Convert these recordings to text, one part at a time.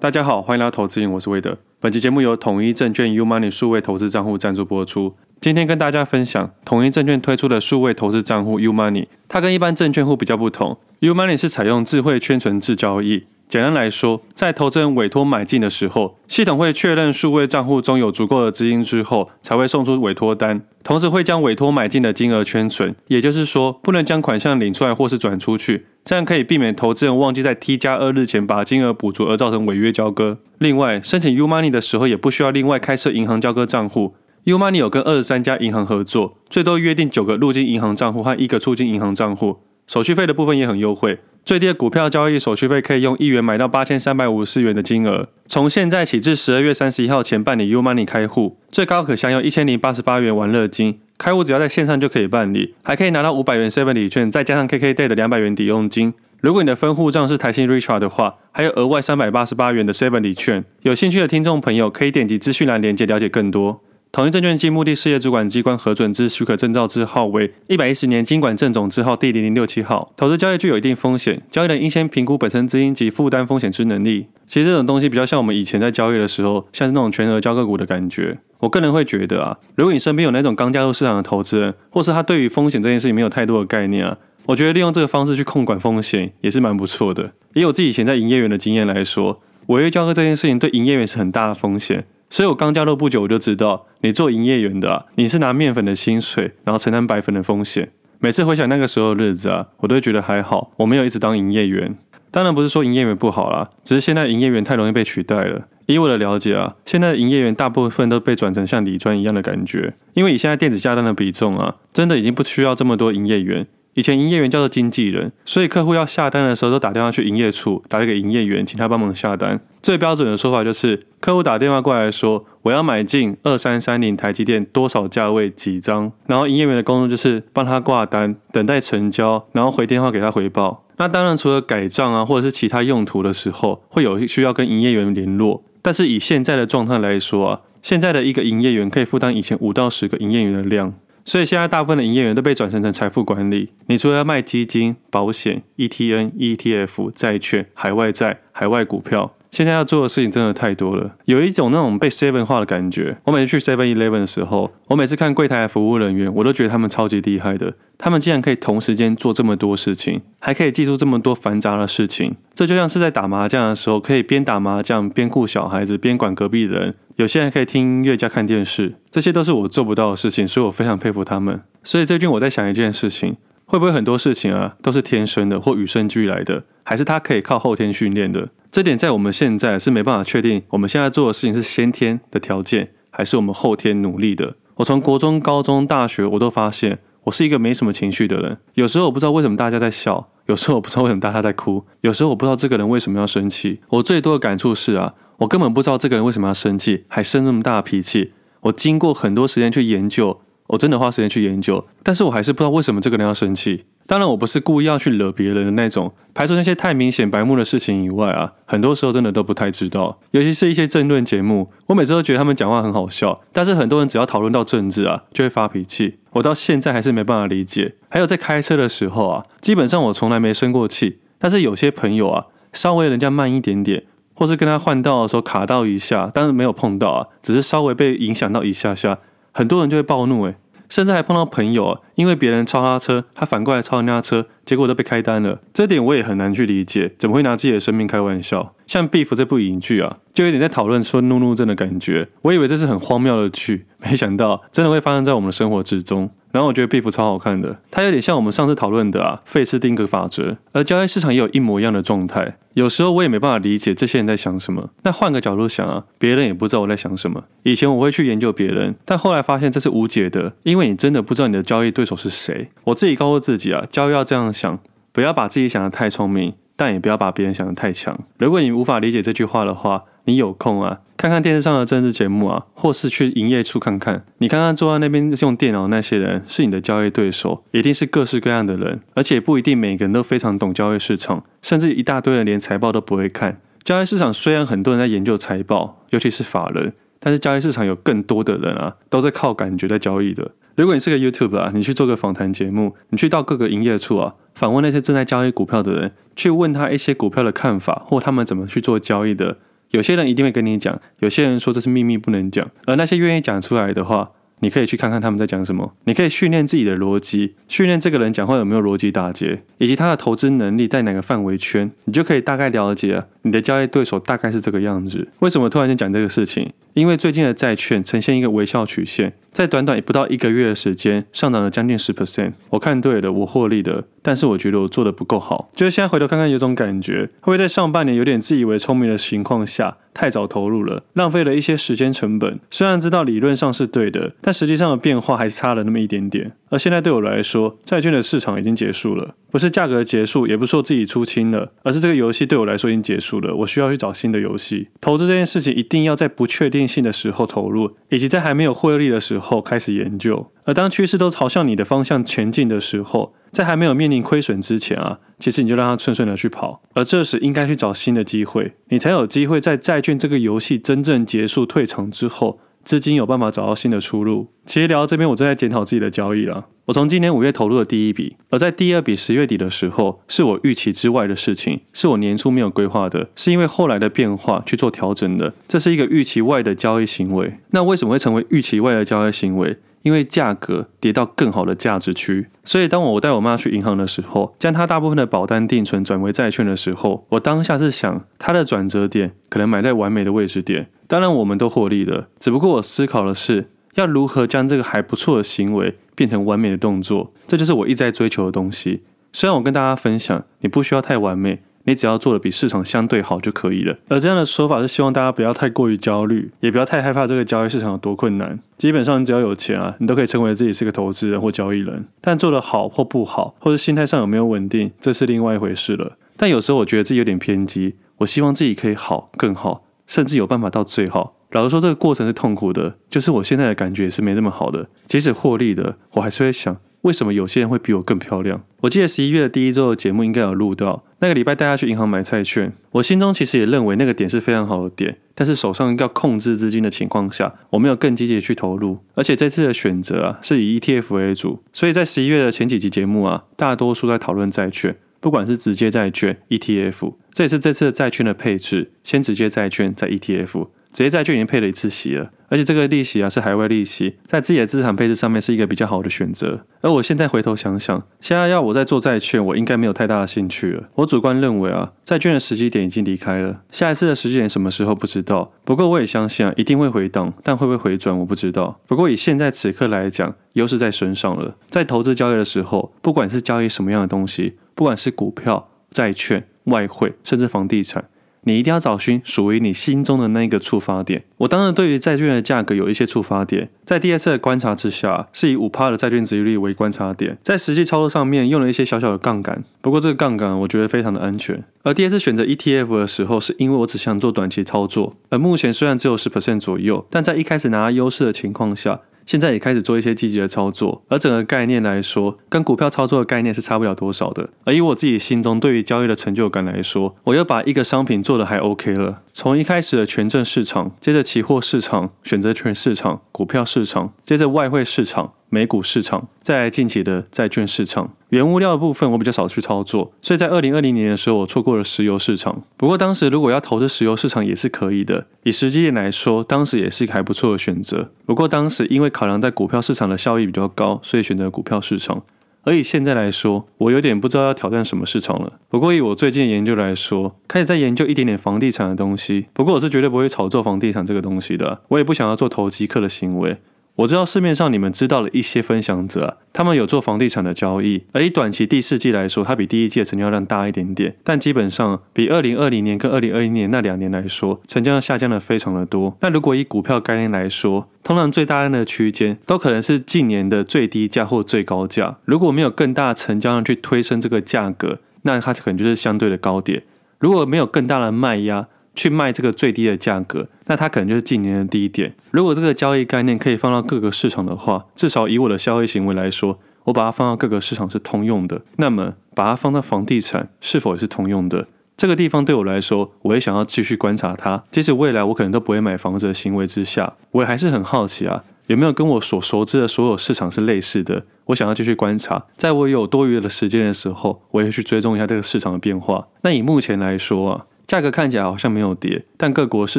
大家好，欢迎来到投资营，我是魏德。本期节目由统一证券 UMoney 数位投资账户赞助播出。今天跟大家分享统一证券推出的数位投资账户 UMoney，它跟一般证券户比较不同。UMoney 是采用智慧圈存制交易。简单来说，在投资人委托买进的时候，系统会确认数位账户中有足够的资金之后，才会送出委托单，同时会将委托买进的金额圈存。也就是说，不能将款项领出来或是转出去，这样可以避免投资人忘记在 T 加二日前把金额补足而造成违约交割。另外，申请 UMoney 的时候也不需要另外开设银行交割账户。UMoney 有跟二十三家银行合作，最多约定九个入金银行账户和一个出金银行账户，手续费的部分也很优惠。最低的股票交易手续费可以用一元买到八千三百五十四元的金额。从现在起至十二月三十一号前办理 UMoney 开户，最高可享有一千零八十八元玩乐金。开户只要在线上就可以办理，还可以拿到五百元 Seven 礼券，再加上 KKday 的两百元抵用金。如果你的分户账是台新 Richart 的话，还有额外三百八十八元的 Seven 礼券。有兴趣的听众朋友可以点击资讯栏链接了解更多。统一证券经目的事业主管机关核准之许可证照字号为一百一十年金管证总字号第零零六七号。投资交易具有一定风险，交易人应先评估本身资金及负担风险之能力。其实这种东西比较像我们以前在交易的时候，像是那种全额交个股的感觉。我个人会觉得啊，如果你身边有那种刚加入市场的投资人，或是他对于风险这件事情没有太多的概念啊，我觉得利用这个方式去控管风险也是蛮不错的。以我自己以前在营业员的经验来说，违约交割这件事情对营业员是很大的风险。所以我刚加入不久，我就知道你做营业员的啊，你是拿面粉的薪水，然后承担白粉的风险。每次回想那个时候的日子啊，我都会觉得还好，我没有一直当营业员。当然不是说营业员不好啦，只是现在营业员太容易被取代了。以我的了解啊，现在的营业员大部分都被转成像李专一样的感觉，因为以现在电子下单的比重啊，真的已经不需要这么多营业员。以前营业员叫做经纪人，所以客户要下单的时候都打电话去营业处，打给营业员，请他帮忙下单。最标准的说法就是，客户打电话过来说，我要买进二三三零台积电多少价位几张，然后营业员的工作就是帮他挂单，等待成交，然后回电话给他回报。那当然除了改账啊，或者是其他用途的时候，会有需要跟营业员联络。但是以现在的状态来说啊，现在的一个营业员可以负担以前五到十个营业员的量。所以现在大部分的营业员都被转成成财富管理。你除了要卖基金、保险、ETN、ETF、债券、海外债、海外股票，现在要做的事情真的太多了，有一种那种被 seven 化的感觉。我每次去 Seven Eleven 的时候，我每次看柜台的服务人员，我都觉得他们超级厉害的。他们竟然可以同时间做这么多事情，还可以记住这么多繁杂的事情。这就像是在打麻将的时候，可以边打麻将边顾小孩子，边管隔壁人。有些人可以听音乐加看电视，这些都是我做不到的事情，所以我非常佩服他们。所以最近我在想一件事情，会不会很多事情啊都是天生的或与生俱来的，还是他可以靠后天训练的？这点在我们现在是没办法确定，我们现在做的事情是先天的条件，还是我们后天努力的。我从国中、高中、大学，我都发现我是一个没什么情绪的人。有时候我不知道为什么大家在笑，有时候我不知道为什么大家在哭，有时候我不知道这个人为什么要生气。我最多的感触是啊。我根本不知道这个人为什么要生气，还生那么大脾气。我经过很多时间去研究，我真的花时间去研究，但是我还是不知道为什么这个人要生气。当然，我不是故意要去惹别人的那种。排除那些太明显白目的事情以外啊，很多时候真的都不太知道。尤其是一些政论节目，我每次都觉得他们讲话很好笑，但是很多人只要讨论到政治啊，就会发脾气。我到现在还是没办法理解。还有在开车的时候啊，基本上我从来没生过气，但是有些朋友啊，稍微人家慢一点点。或是跟他换道的时候卡到一下，但是没有碰到啊，只是稍微被影响到一下下，很多人就会暴怒诶，甚至还碰到朋友，因为别人超他车，他反过来超人家车，结果都被开单了。这点我也很难去理解，怎么会拿自己的生命开玩笑？像《Beef》这部影剧啊，就有点在讨论说怒怒症的感觉。我以为这是很荒谬的剧，没想到真的会发生在我们的生活之中。然后我觉得 Beef 超好看的，它有点像我们上次讨论的啊，费斯汀格法则，而交易市场也有一模一样的状态。有时候我也没办法理解这些人在想什么。那换个角度想啊，别人也不知道我在想什么。以前我会去研究别人，但后来发现这是无解的，因为你真的不知道你的交易对手是谁。我自己告诉自己啊，交易要这样想，不要把自己想得太聪明，但也不要把别人想得太强。如果你无法理解这句话的话，你有空啊，看看电视上的政治节目啊，或是去营业处看看。你看看坐在那边用电脑那些人，是你的交易对手，一定是各式各样的人，而且不一定每个人都非常懂交易市场，甚至一大堆人连财报都不会看。交易市场虽然很多人在研究财报，尤其是法人，但是交易市场有更多的人啊，都在靠感觉在交易的。如果你是个 YouTube 啊，你去做个访谈节目，你去到各个营业处啊，访问那些正在交易股票的人，去问他一些股票的看法，或他们怎么去做交易的。有些人一定会跟你讲，有些人说这是秘密不能讲，而那些愿意讲出来的话。你可以去看看他们在讲什么，你可以训练自己的逻辑，训练这个人讲话有没有逻辑打结，以及他的投资能力在哪个范围圈，你就可以大概了解，你的交易对手大概是这个样子。为什么突然间讲这个事情？因为最近的债券呈现一个微笑曲线，在短短不到一个月的时间上涨了将近十 percent。我看对了，我获利的，但是我觉得我做的不够好。就是现在回头看看，有种感觉，会不会在上半年有点自以为聪明的情况下，太早投入了，浪费了一些时间成本。虽然知道理论上是对的，但实际上的变化还是差了那么一点点。而现在对我来说，债券的市场已经结束了，不是价格结束，也不是我自己出清了，而是这个游戏对我来说已经结束了。我需要去找新的游戏。投资这件事情一定要在不确定性的时候投入，以及在还没有获利的时候开始研究。而当趋势都朝向你的方向前进的时候，在还没有面临亏损之前啊，其实你就让它顺顺的去跑。而这时应该去找新的机会，你才有机会在债券这个游戏真正结束退场之后，资金有办法找到新的出路。其实聊到这边，我正在检讨自己的交易了。我从今年五月投入的第一笔，而在第二笔十月底的时候，是我预期之外的事情，是我年初没有规划的，是因为后来的变化去做调整的。这是一个预期外的交易行为。那为什么会成为预期外的交易行为？因为价格跌到更好的价值区，所以当我带我妈去银行的时候，将她大部分的保单定存转为债券的时候，我当下是想，它的转折点可能买在完美的位置点。当然，我们都获利了，只不过我思考的是，要如何将这个还不错的行为变成完美的动作，这就是我一直在追求的东西。虽然我跟大家分享，你不需要太完美。你只要做的比市场相对好就可以了。而这样的说法是希望大家不要太过于焦虑，也不要太害怕这个交易市场有多困难。基本上你只要有钱啊，你都可以称为自己是个投资人或交易人。但做得好或不好，或者心态上有没有稳定，这是另外一回事了。但有时候我觉得自己有点偏激，我希望自己可以好更好，甚至有办法到最好。老实说，这个过程是痛苦的，就是我现在的感觉是没那么好的。即使获利的，我还是会想。为什么有些人会比我更漂亮？我记得十一月的第一周的节目应该有录到，那个礼拜带他去银行买债券，我心中其实也认为那个点是非常好的点，但是手上要控制资金的情况下，我没有更积极去投入，而且这次的选择啊是以 ETF 为主，所以在十一月的前几集节目啊，大多数在讨论债券，不管是直接债券、ETF，这也是这次的债券的配置，先直接债券再 ETF。直接债券已经配了一次息了，而且这个利息啊是海外利息，在自己的资产配置上面是一个比较好的选择。而我现在回头想想，现在要我再做债券，我应该没有太大的兴趣了。我主观认为啊，债券的时机点已经离开了，下一次的时机点什么时候不知道。不过我也相信啊，一定会回档，但会不会回转我不知道。不过以现在此刻来讲，优势在身上了。在投资交易的时候，不管是交易什么样的东西，不管是股票、债券、外汇，甚至房地产。你一定要找寻属于你心中的那个触发点。我当然对于债券的价格有一些触发点，在第二次的观察之下，是以五趴的债券收益率为观察点，在实际操作上面用了一些小小的杠杆，不过这个杠杆我觉得非常的安全。而第二次选择 ETF 的时候，是因为我只想做短期操作，而目前虽然只有十 percent 左右，但在一开始拿到优势的情况下。现在也开始做一些积极的操作，而整个概念来说，跟股票操作的概念是差不了多少的。而以我自己心中对于交易的成就感来说，我又把一个商品做得还 OK 了。从一开始的权证市场，接着期货市场、选择权市场、股票市场，接着外汇市场。美股市场，再来近期的债券市场，原物料的部分我比较少去操作，所以在二零二零年的时候，我错过了石油市场。不过当时如果要投资石油市场也是可以的，以实际点来说，当时也是一个还不错的选择。不过当时因为考量在股票市场的效益比较高，所以选择股票市场。所以现在来说，我有点不知道要挑战什么市场了。不过以我最近的研究来说，开始在研究一点点房地产的东西。不过我是绝对不会炒作房地产这个东西的，我也不想要做投机客的行为。我知道市面上你们知道的一些分享者，他们有做房地产的交易，而以短期第四季来说，它比第一季的成交量大一点点，但基本上比二零二零年跟二零二一年那两年来说，成交量下降的非常的多。那如果以股票概念来说，通常最大量的区间都可能是近年的最低价或最高价，如果没有更大成交量去推升这个价格，那它可能就是相对的高点。如果没有更大的卖压，去卖这个最低的价格，那它可能就是近年的低点。如果这个交易概念可以放到各个市场的话，至少以我的交易行为来说，我把它放到各个市场是通用的。那么把它放到房地产是否也是通用的？这个地方对我来说，我也想要继续观察它。即使未来我可能都不会买房子的行为之下，我也还是很好奇啊，有没有跟我所熟知的所有市场是类似的？我想要继续观察，在我有多余的时间的时候，我也去追踪一下这个市场的变化。那以目前来说啊。价格看起来好像没有跌，但各国市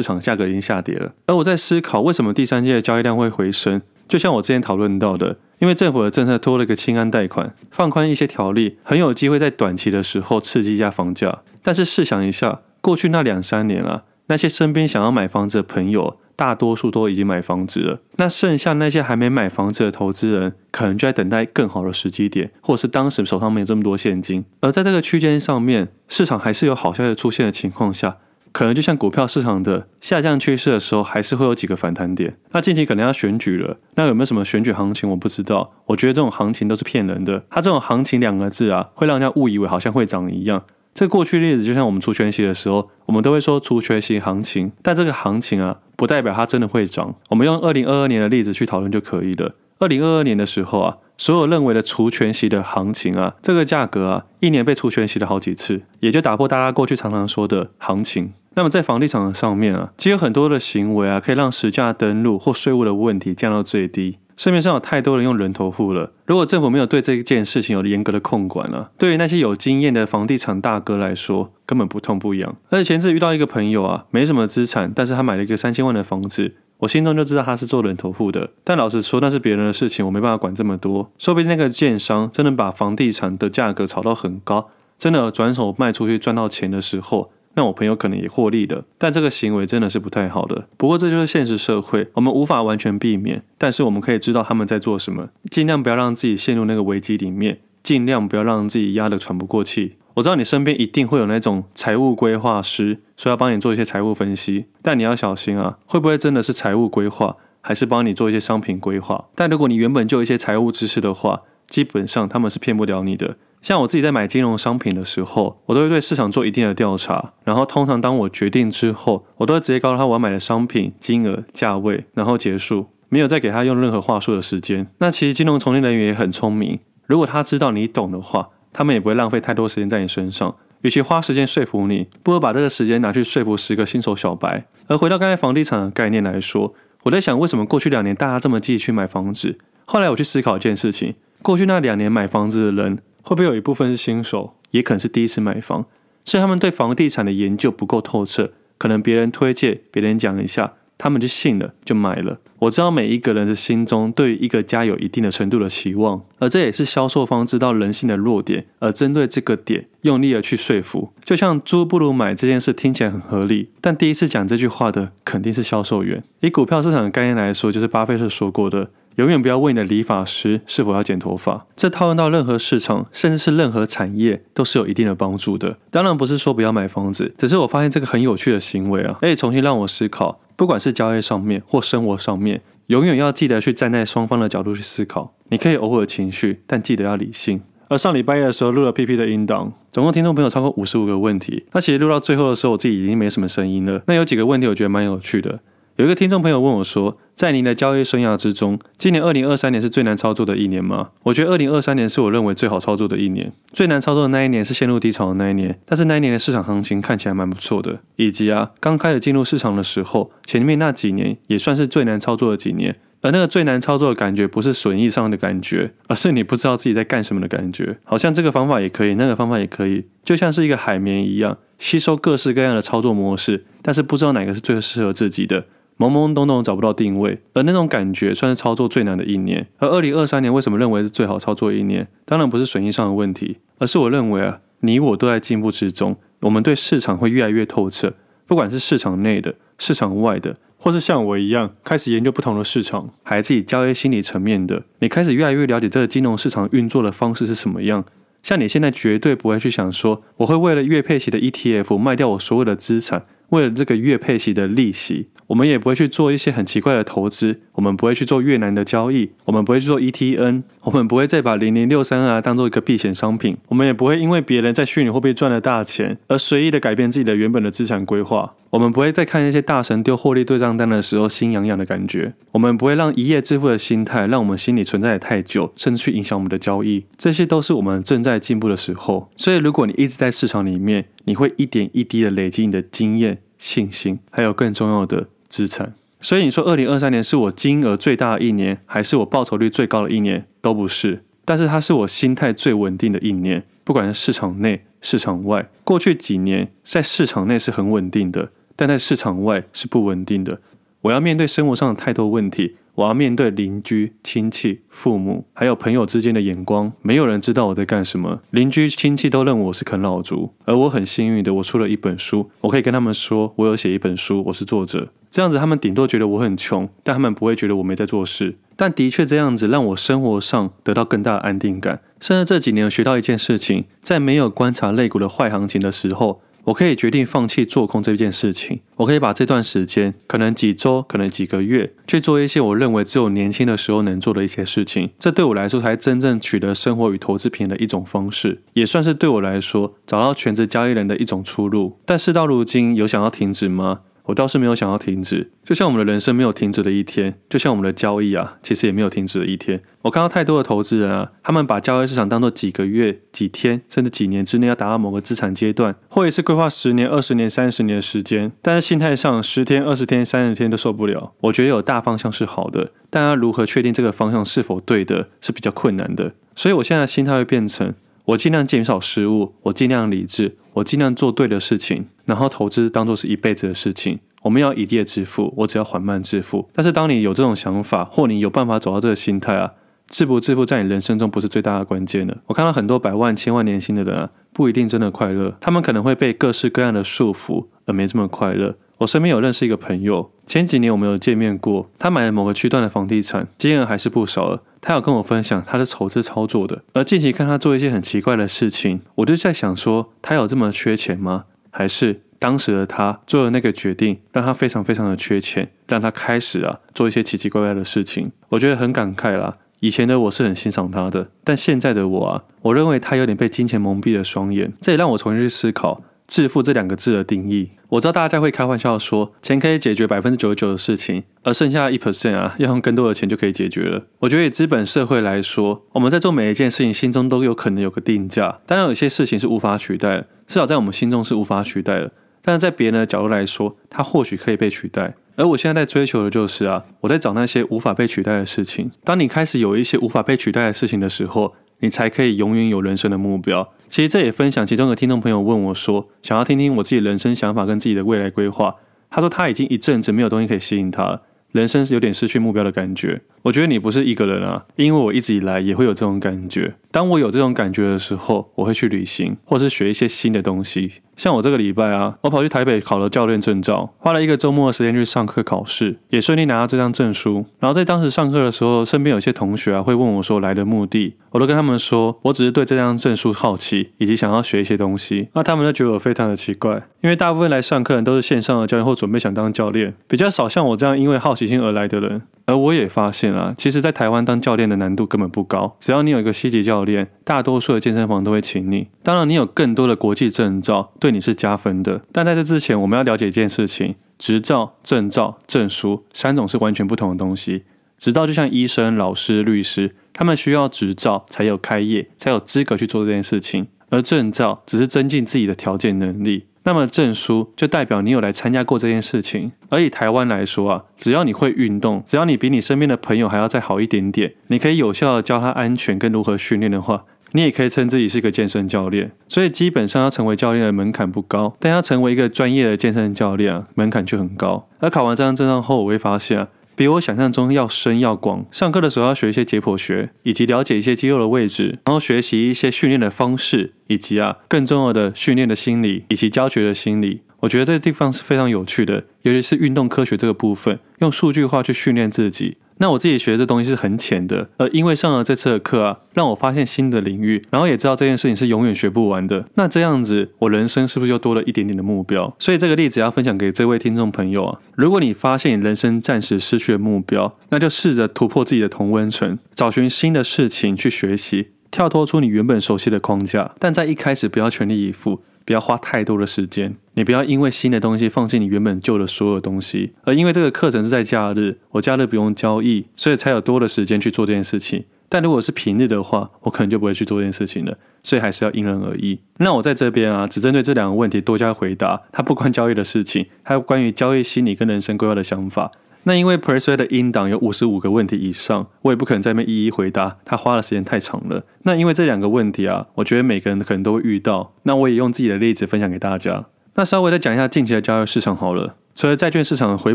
场价格已经下跌了。而我在思考，为什么第三季的交易量会回升？就像我之前讨论到的，因为政府的政策多了个轻安贷款，放宽一些条例，很有机会在短期的时候刺激一下房价。但是试想一下，过去那两三年啊，那些身边想要买房子的朋友，大多数都已经买房子了。那剩下那些还没买房子的投资人，可能就在等待更好的时机点，或者是当时手上没有这么多现金。而在这个区间上面，市场还是有好消息出现的情况下，可能就像股票市场的下降趋势的时候，还是会有几个反弹点。那近期可能要选举了，那有没有什么选举行情？我不知道。我觉得这种行情都是骗人的。它这种行情两个字啊，会让人家误以为好像会涨一样。这过去例子就像我们除权息的时候，我们都会说除权息行情，但这个行情啊，不代表它真的会涨。我们用二零二二年的例子去讨论就可以了。二零二二年的时候啊，所有认为的除权息的行情啊，这个价格啊，一年被除权息了好几次，也就打破大家过去常常说的行情。那么在房地产的上面啊，其实有很多的行为啊，可以让实价登录或税务的问题降到最低。市面上有太多人用人头户了。如果政府没有对这件事情有严格的控管，啊，对于那些有经验的房地产大哥来说，根本不痛不痒。而且前次遇到一个朋友啊，没什么资产，但是他买了一个三千万的房子，我心中就知道他是做人头户的。但老实说，那是别人的事情，我没办法管这么多。说不定那个建商真的把房地产的价格炒到很高，真的转手卖出去赚到钱的时候。那我朋友可能也获利的，但这个行为真的是不太好的。不过这就是现实社会，我们无法完全避免，但是我们可以知道他们在做什么，尽量不要让自己陷入那个危机里面，尽量不要让自己压得喘不过气。我知道你身边一定会有那种财务规划师，说要帮你做一些财务分析，但你要小心啊，会不会真的是财务规划，还是帮你做一些商品规划？但如果你原本就有一些财务知识的话，基本上他们是骗不了你的。像我自己在买金融商品的时候，我都会对市场做一定的调查，然后通常当我决定之后，我都会直接告诉他我要买的商品金额、价位，然后结束，没有再给他用任何话术的时间。那其实金融从业人员也很聪明，如果他知道你懂的话，他们也不会浪费太多时间在你身上。与其花时间说服你，不如把这个时间拿去说服十个新手小白。而回到刚才房地产的概念来说，我在想为什么过去两年大家这么积极去买房子？后来我去思考一件事情，过去那两年买房子的人。会不会有一部分是新手，也可能是第一次买房，所以他们对房地产的研究不够透彻，可能别人推荐，别人讲一下，他们就信了，就买了。我知道每一个人的心中对于一个家有一定的程度的期望，而这也是销售方知道人性的弱点，而针对这个点用力的去说服。就像租不如买这件事听起来很合理，但第一次讲这句话的肯定是销售员。以股票市场的概念来说，就是巴菲特说过的。永远不要问你的理发师是否要剪头发，这套用到任何市场，甚至是任何产业，都是有一定的帮助的。当然不是说不要买房子，只是我发现这个很有趣的行为啊，可以重新让我思考，不管是交易上面或生活上面，永远要记得去站在双方的角度去思考。你可以偶尔情绪，但记得要理性。而上礼拜一的时候录了 PP 的音档，总共听众朋友超过五十五个问题。那其实录到最后的时候，我自己已经没什么声音了。那有几个问题我觉得蛮有趣的。有一个听众朋友问我说，在您的交易生涯之中，今年二零二三年是最难操作的一年吗？我觉得二零二三年是我认为最好操作的一年。最难操作的那一年是陷入低潮的那一年，但是那一年的市场行情看起来蛮不错的，以及啊，刚开始进入市场的时候，前面那几年也算是最难操作的几年。而那个最难操作的感觉，不是损益上的感觉，而是你不知道自己在干什么的感觉。好像这个方法也可以，那个方法也可以，就像是一个海绵一样，吸收各式各样的操作模式，但是不知道哪个是最适合自己的。懵懵懂懂找不到定位，而那种感觉算是操作最难的一年。而二零二三年为什么认为是最好操作的一年？当然不是损益上的问题，而是我认为啊，你我都在进步之中，我们对市场会越来越透彻。不管是市场内的、市场外的，或是像我一样开始研究不同的市场，还自己交易心理层面的，你开始越来越了解这个金融市场运作的方式是什么样。像你现在绝对不会去想说，我会为了月配息的 ETF 卖掉我所有的资产，为了这个月配息的利息。我们也不会去做一些很奇怪的投资，我们不会去做越南的交易，我们不会去做 ETN，我们不会再把零零六三二当做一个避险商品，我们也不会因为别人在虚拟货币赚了大钱而随意的改变自己的原本的资产规划，我们不会再看那些大神丢获利对账单的时候心痒痒的感觉，我们不会让一夜致富的心态让我们心里存在的太久，甚至去影响我们的交易，这些都是我们正在进步的时候。所以，如果你一直在市场里面，你会一点一滴的累积你的经验、信心，还有更重要的。资产，所以你说二零二三年是我金额最大的一年，还是我报酬率最高的一年？都不是。但是它是我心态最稳定的一年，不管是市场内、市场外。过去几年在市场内是很稳定的，但在市场外是不稳定的。我要面对生活上的太多问题。我要面对邻居、亲戚、父母，还有朋友之间的眼光，没有人知道我在干什么。邻居、亲戚都认为我是啃老族，而我很幸运的，我出了一本书，我可以跟他们说，我有写一本书，我是作者。这样子，他们顶多觉得我很穷，但他们不会觉得我没在做事。但的确，这样子让我生活上得到更大的安定感。甚至这几年，我学到一件事情，在没有观察类股的坏行情的时候。我可以决定放弃做空这件事情，我可以把这段时间，可能几周，可能几个月，去做一些我认为只有年轻的时候能做的一些事情。这对我来说才真正取得生活与投资平的一种方式，也算是对我来说找到全职交易人的一种出路。但事到如今，有想要停止吗？我倒是没有想要停止，就像我们的人生没有停止的一天，就像我们的交易啊，其实也没有停止的一天。我看到太多的投资人啊，他们把交易市场当做几个月、几天，甚至几年之内要达到某个资产阶段，或者是规划十年、二十年、三十年的时间，但是心态上十天、二十天、三十天都受不了。我觉得有大方向是好的，但要如何确定这个方向是否对的，是比较困难的。所以我现在的心态会变成。我尽量减少失误，我尽量理智，我尽量做对的事情，然后投资当做是一辈子的事情。我们要一夜致富，我只要缓慢致富。但是当你有这种想法，或你有办法走到这个心态啊，致不致富在你人生中不是最大的关键的。我看到很多百万、千万年薪的人啊，不一定真的快乐，他们可能会被各式各样的束缚而没这么快乐。我身边有认识一个朋友，前几年我们有见面过，他买了某个区段的房地产，金额还是不少了。他有跟我分享他的筹资操作的，而近期看他做一些很奇怪的事情，我就在想说，他有这么缺钱吗？还是当时的他做的那个决定让他非常非常的缺钱，让他开始啊做一些奇奇怪怪的事情？我觉得很感慨啦。以前的我是很欣赏他的，但现在的我啊，我认为他有点被金钱蒙蔽了双眼。这也让我重新去思考。致富这两个字的定义，我知道大家会开玩笑说，钱可以解决百分之九十九的事情，而剩下一 percent 啊，要用更多的钱就可以解决了。我觉得以资本社会来说，我们在做每一件事情，心中都有可能有个定价。当然，有些事情是无法取代的，至少在我们心中是无法取代的。但是在别人的角度来说，它或许可以被取代。而我现在在追求的就是啊，我在找那些无法被取代的事情。当你开始有一些无法被取代的事情的时候，你才可以永远有人生的目标。其实这也分享，其中的听众朋友问我说，想要听听我自己人生想法跟自己的未来规划。他说他已经一阵子没有东西可以吸引他，人生是有点失去目标的感觉。我觉得你不是一个人啊，因为我一直以来也会有这种感觉。当我有这种感觉的时候，我会去旅行，或是学一些新的东西。像我这个礼拜啊，我跑去台北考了教练证照，花了一个周末的时间去上课考试，也顺利拿到这张证书。然后在当时上课的时候，身边有些同学啊会问我说来的目的，我都跟他们说我只是对这张证书好奇，以及想要学一些东西。那他们就觉得我非常的奇怪，因为大部分来上课的人都是线上的教练或准备想当教练，比较少像我这样因为好奇心而来的人。而我也发现啊，其实，在台湾当教练的难度根本不高，只要你有一个 C 级教练，大多数的健身房都会请你。当然，你有更多的国际证照，对你是加分的。但在这之前，我们要了解一件事情：执照、证照、证书三种是完全不同的东西。执照就像医生、老师、律师，他们需要执照才有开业，才有资格去做这件事情；而证照只是增进自己的条件能力。那么证书就代表你有来参加过这件事情，而以台湾来说啊，只要你会运动，只要你比你身边的朋友还要再好一点点，你可以有效的教他安全跟如何训练的话，你也可以称自己是一个健身教练。所以基本上要成为教练的门槛不高，但要成为一个专业的健身教练啊，门槛却很高。而考完这张证照后，我会发现啊。比我想象中要深要广。上课的时候要学一些解剖学，以及了解一些肌肉的位置，然后学习一些训练的方式，以及啊更重要的训练的心理以及教学的心理。我觉得这个地方是非常有趣的，尤其是运动科学这个部分，用数据化去训练自己。那我自己学的这东西是很浅的，而因为上了这次的课啊，让我发现新的领域，然后也知道这件事情是永远学不完的。那这样子，我人生是不是又多了一点点的目标？所以这个例子要分享给这位听众朋友啊，如果你发现你人生暂时失去了目标，那就试着突破自己的同温层，找寻新的事情去学习，跳脱出你原本熟悉的框架。但在一开始不要全力以赴。不要花太多的时间，你不要因为新的东西放弃你原本旧的所有东西。而因为这个课程是在假日，我假日不用交易，所以才有多的时间去做这件事情。但如果是平日的话，我可能就不会去做这件事情了。所以还是要因人而异。那我在这边啊，只针对这两个问题多加回答。它不关交易的事情，还有关于交易心理跟人生规划的想法。那因为 Persuade 的音档有五十五个问题以上，我也不可能在那边一一回答，他花的时间太长了。那因为这两个问题啊，我觉得每个人可能都会遇到。那我也用自己的例子分享给大家。那稍微再讲一下近期的交易市场好了。除了债券市场回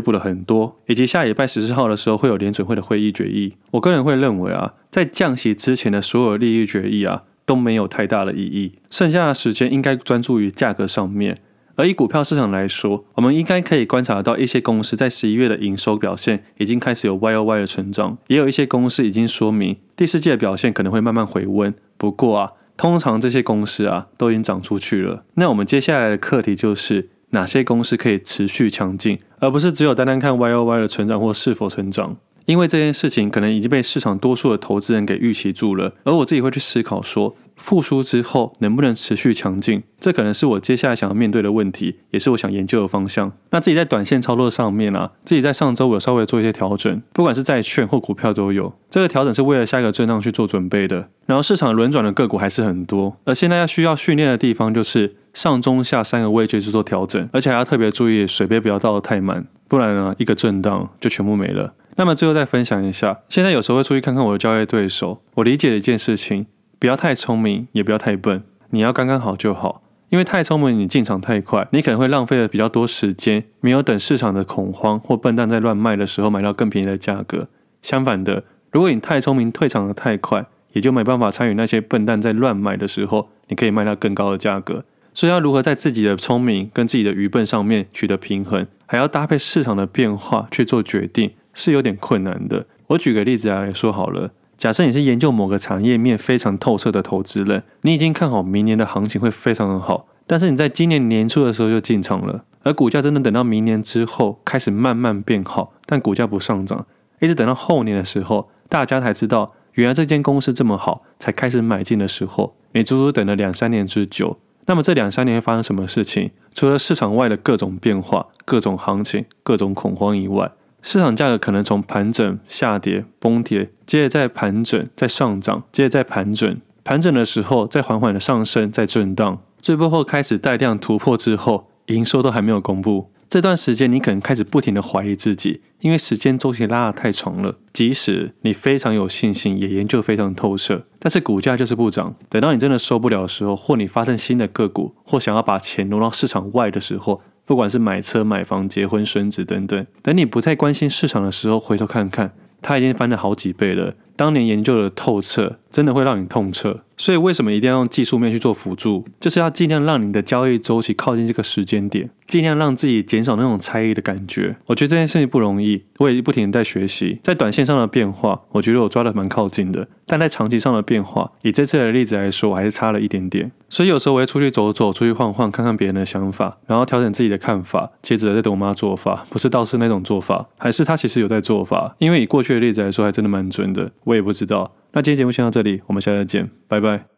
补了很多，以及下礼拜十四号的时候会有联准会的会议决议，我个人会认为啊，在降息之前的所有利率决议啊都没有太大的意义，剩下的时间应该专注于价格上面。而以股票市场来说，我们应该可以观察到一些公司在十一月的营收表现已经开始有 Y O Y 的成长，也有一些公司已经说明第四季的表现可能会慢慢回温。不过啊，通常这些公司啊都已经涨出去了。那我们接下来的课题就是哪些公司可以持续强劲，而不是只有单单看 Y O Y 的成长或是否成长。因为这件事情可能已经被市场多数的投资人给预期住了，而我自己会去思考说，复苏之后能不能持续强劲，这可能是我接下来想要面对的问题，也是我想研究的方向。那自己在短线操作上面啊，自己在上周有稍微做一些调整，不管是债券或股票都有。这个调整是为了下一个震荡去做准备的。然后市场轮转的个股还是很多，而现在要需要训练的地方就是上中下三个位置去做调整，而且还要特别注意水杯不要倒得太满，不然呢一个震荡就全部没了。那么最后再分享一下，现在有时候会出去看看我的交易对手。我理解的一件事情，不要太聪明，也不要太笨，你要刚刚好就好。因为太聪明，你进场太快，你可能会浪费了比较多时间，没有等市场的恐慌或笨蛋在乱卖的时候买到更便宜的价格。相反的，如果你太聪明，退场的太快，也就没办法参与那些笨蛋在乱卖的时候，你可以卖到更高的价格。所以要如何在自己的聪明跟自己的愚笨上面取得平衡，还要搭配市场的变化去做决定。是有点困难的。我举个例子来说好了，假设你是研究某个产业面非常透彻的投资人，你已经看好明年的行情会非常的好，但是你在今年年初的时候就进场了，而股价真的等到明年之后开始慢慢变好，但股价不上涨，一直等到后年的时候，大家才知道原来这间公司这么好，才开始买进的时候，你足足等了两三年之久。那么这两三年会发生什么事情？除了市场外的各种变化、各种行情、各种恐慌以外，市场价格可能从盘整、下跌、崩跌，接着再盘整、再上涨，接着再盘整。盘整的时候再缓缓的上升、再震荡，最后开始带量突破之后，营收都还没有公布。这段时间你可能开始不停的怀疑自己，因为时间周期拉得太长了。即使你非常有信心，也研究非常透彻，但是股价就是不涨。等到你真的受不了的时候，或你发现新的个股，或想要把钱挪到市场外的时候。不管是买车、买房、结婚、生子等等，等你不再关心市场的时候，回头看看，它已经翻了好几倍了。当年研究的透彻，真的会让你痛彻。所以为什么一定要用技术面去做辅助？就是要尽量让你的交易周期靠近这个时间点，尽量让自己减少那种猜疑的感觉。我觉得这件事情不容易，我也不停地在学习。在短线上的变化，我觉得我抓的蛮靠近的，但在长期上的变化，以这次的例子来说，我还是差了一点点。所以有时候我会出去走走，出去晃晃，看看别人的想法，然后调整自己的看法，接着再等我妈做法，不是道士那种做法，还是他其实有在做法。因为以过去的例子来说，还真的蛮准的。我也不知道。那今天节目先到这里，我们下次再见，拜拜。